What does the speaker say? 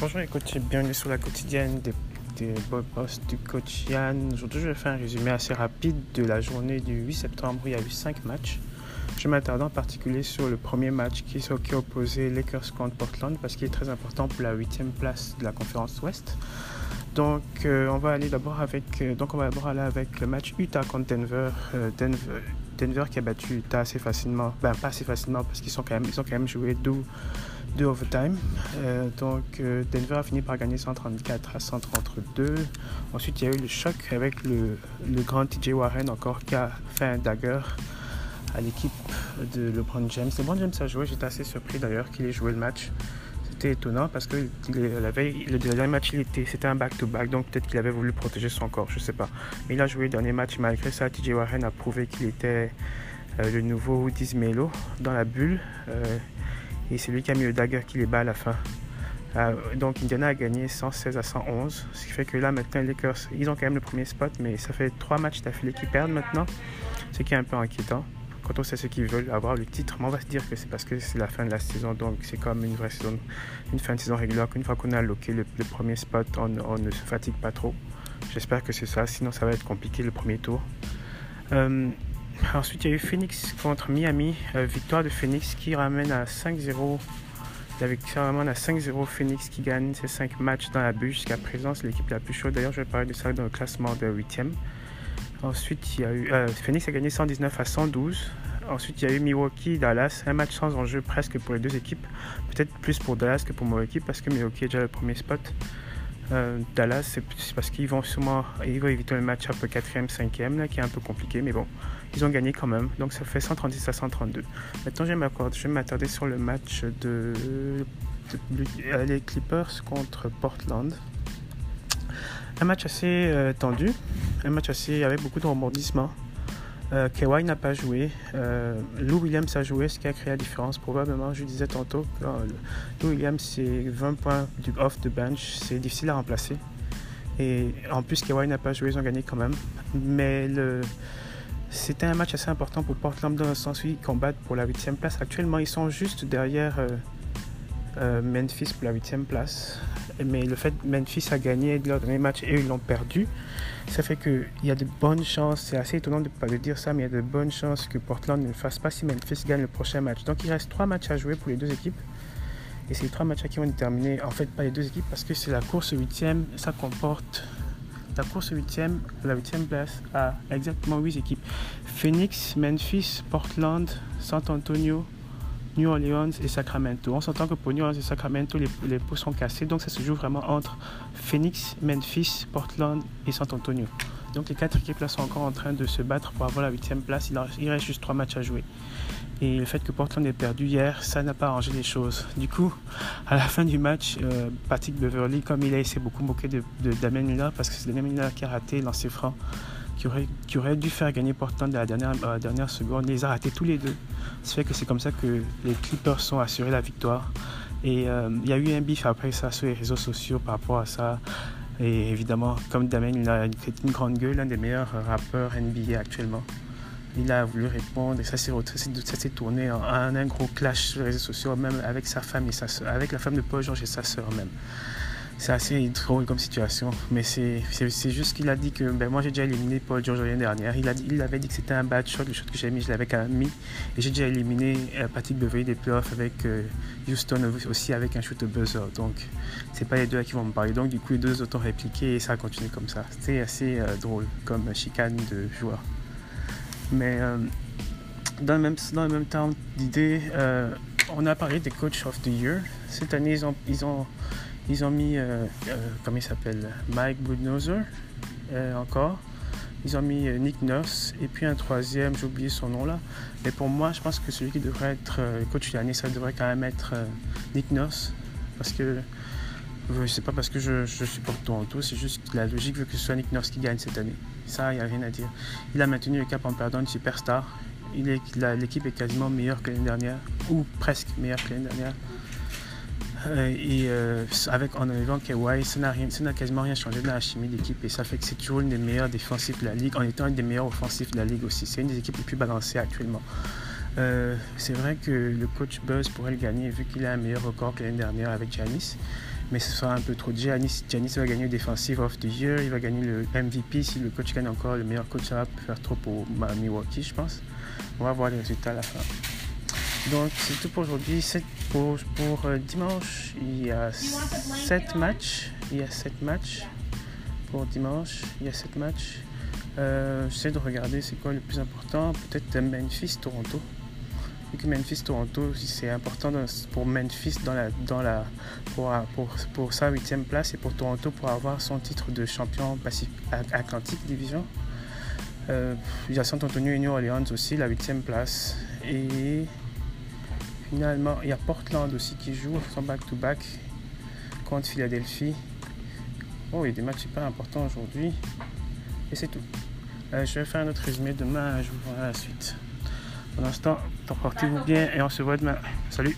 Bonjour écoute, bienvenue sur la quotidienne des, des boss du coach Yann. Aujourd'hui, je vais faire un résumé assez rapide de la journée du 8 septembre il y a eu 5 matchs. Je m'attarde en particulier sur le premier match qui, qui opposait Lakers contre Portland parce qu'il est très important pour la huitième place de la conférence Ouest. Donc, euh, on va aller d'abord avec, euh, donc on va d'abord aller avec le match Utah contre Denver. Euh, Denver, Denver qui a battu Utah assez facilement, ben pas assez facilement parce qu'ils ont quand même joué deux, deux overtime. Euh, donc, euh, Denver a fini par gagner 134 à 132. Ensuite, il y a eu le choc avec le, le grand TJ Warren encore qui a fait un dagger à l'équipe de LeBron James. LeBron James a joué, j'étais assez surpris d'ailleurs qu'il ait joué le match. C'était étonnant parce que la veille, le dernier match, il était, c'était un back-to-back, donc peut-être qu'il avait voulu protéger son corps, je sais pas. Mais il a joué le dernier match, malgré ça, TJ Warren a prouvé qu'il était euh, le nouveau Melo dans la bulle. Et c'est lui qui a mis le dagger qui les bat à la fin. Euh, donc Indiana a gagné 116 à 111, ce qui fait que là maintenant les Lakers, ils ont quand même le premier spot, mais ça fait trois matchs d'affilée qu'ils perdent maintenant, ce qui est un peu inquiétant quand on sait ceux qui veulent avoir le titre. Mais on va se dire que c'est parce que c'est la fin de la saison, donc c'est comme une vraie saison, une fin de saison régulière. Qu'une fois qu'on a loqué le, premier spot, on, on, ne se fatigue pas trop. J'espère que c'est ça, sinon ça va être compliqué le premier tour. Euh, ensuite, il y a eu Phoenix contre Miami. Euh, victoire de Phoenix qui ramène à 5-0. La victoire ramène à 5-0 Phoenix qui gagne ses 5 matchs dans la bulle jusqu'à présent. C'est l'équipe la plus chaude. D'ailleurs, je vais parler de ça dans le classement de 8e. Ensuite, il y a eu, euh, Phoenix a gagné 119 à 112. Ensuite, il y a eu Milwaukee, Dallas. Un match sans enjeu presque pour les deux équipes. Peut-être plus pour Dallas que pour Milwaukee parce que Milwaukee est déjà le premier spot. Euh, Dallas, c'est parce qu'ils vont sûrement ils vont éviter le match up 4e, 5e, là, qui est un peu compliqué, mais bon, ils ont gagné quand même. Donc ça fait 136 à 132. Maintenant, je vais m'attarder sur le match de, de, les Clippers contre Portland. Un match assez euh, tendu, un match assez avec beaucoup de rebondissements. Euh, n'a pas joué. Euh, Lou Williams a joué, ce qui a créé la différence. Probablement, je disais tantôt, euh, Lou Williams, c'est 20 points off the bench. C'est difficile à remplacer. Et en plus, Kawhi n'a pas joué, ils ont gagné quand même. Mais c'était un match assez important pour Portland dans le sens où ils combattent pour la 8 place. Actuellement, ils sont juste derrière euh, Memphis pour la 8 place. Mais le fait que Memphis a gagné leur dernier match et ils l'ont perdu, ça fait qu'il y a de bonnes chances, c'est assez étonnant de ne pas le dire ça, mais il y a de bonnes chances que Portland ne le fasse pas si Memphis gagne le prochain match. Donc il reste trois matchs à jouer pour les deux équipes. Et les trois matchs qui vont déterminer, en fait, pas les deux équipes, parce que c'est la course 8e, ça comporte la course 8e, la 8e place à exactement 8 équipes. Phoenix, Memphis, Portland, San Antonio, New Orleans et Sacramento. On s'entend que pour New Orleans et Sacramento, les, les pots sont cassés, donc ça se joue vraiment entre Phoenix, Memphis, Portland et San Antonio. Donc les quatre équipes là sont encore en train de se battre pour avoir la huitième place. Il, reste juste trois matchs à jouer. Et le fait que Portland ait perdu hier, ça n'a pas arrangé les choses. Du coup, à la fin du match, euh, Patrick Beverly, comme il a essayé beaucoup moqué de, de Damien Miller, parce que c'est Damien Miller qui a raté lancer franc, qui aurait, dû faire gagner Portland à la dernière, euh, dernière seconde. Il les a ratés tous les deux. Ça fait que c'est comme ça que les Clippers sont assurés la victoire. Et il euh, y a eu un bif après ça sur les réseaux sociaux par rapport à ça. Et évidemment, comme Damien, il a une grande gueule, l'un des meilleurs rappeurs NBA actuellement. Il a voulu répondre et ça s'est tourné en un, un, gros clash sur les réseaux sociaux, même avec sa femme et sa soeur, avec la femme de Paul George et sa sœur même. C'est assez drôle comme situation, mais c'est juste qu'il a dit que ben, moi j'ai déjà éliminé Paul George l'année dernière. Il, a, il avait dit que c'était un bad shot, le shot que j'ai mis, je l'avais quand même mis. Et j'ai déjà éliminé euh, Patrick Beverly des playoffs avec euh, Houston aussi avec un shoot buzzer. Donc c'est pas les deux à qui vont me parler. Donc du coup les deux autres ont répliqué et ça a continué comme ça. C'était assez euh, drôle comme chicane de joueurs. Mais dans, le même, dans le même temps d'idée, euh, on a parlé des Coach of the Year. Cette année, ils ont, ils ont mis, euh, comment il s'appelle Mike Budenholzer, encore. Ils ont mis Nick Nurse et puis un troisième, j'ai oublié son nom là. Mais pour moi, je pense que celui qui devrait être coach de l'année, ça devrait quand même être Nick Nurse. Parce que c'est pas parce que je, je supporte Toronto, c'est juste que la logique veut que ce soit Nick Nurse qui gagne cette année. Ça, il n'y a rien à dire. Il a maintenu le cap en perdant une superstar. L'équipe est, est quasiment meilleure que l'année dernière, ou presque meilleure que l'année dernière. Euh, et euh, avec, en enlevant Kawhi, ça n'a quasiment rien changé dans la chimie d'équipe et ça fait que c'est toujours une des meilleures défensives de la ligue, en étant une des meilleures offensives de la ligue aussi. C'est une des équipes les plus balancées actuellement. Euh, c'est vrai que le coach Buzz pourrait le gagner vu qu'il a un meilleur record que l'année dernière avec Giannis. mais ce sera un peu trop. Giannis, Giannis va gagner le Defensive of the Year, il va gagner le MVP si le coach gagne encore. Le meilleur coach, ça va faire trop pour Milwaukee, je pense. On va voir les résultats à la fin. Donc c'est tout pour aujourd'hui. Pour, euh, dimanche, il y a 7 matchs. Il y a 7 matchs. Pour dimanche, il y a 7 matchs. Euh, J'essaie de regarder c'est quoi le plus important. Peut-être Memphis-Toronto. Vu que Memphis-Toronto, c'est important pour Memphis dans la, dans la, pour, pour, pour sa huitième place et pour Toronto pour avoir son titre de champion Atlantique Division. Euh, il y a San Antonio et New Orleans aussi, la huitième place. Et finalement, il y a Portland aussi qui joue son back-to-back contre Philadelphie. Oh, il y a des matchs super importants aujourd'hui. Et c'est tout. Euh, je vais faire un autre résumé demain, je vous verrai la suite. Pour l'instant, portez-vous bien et on se voit demain. Salut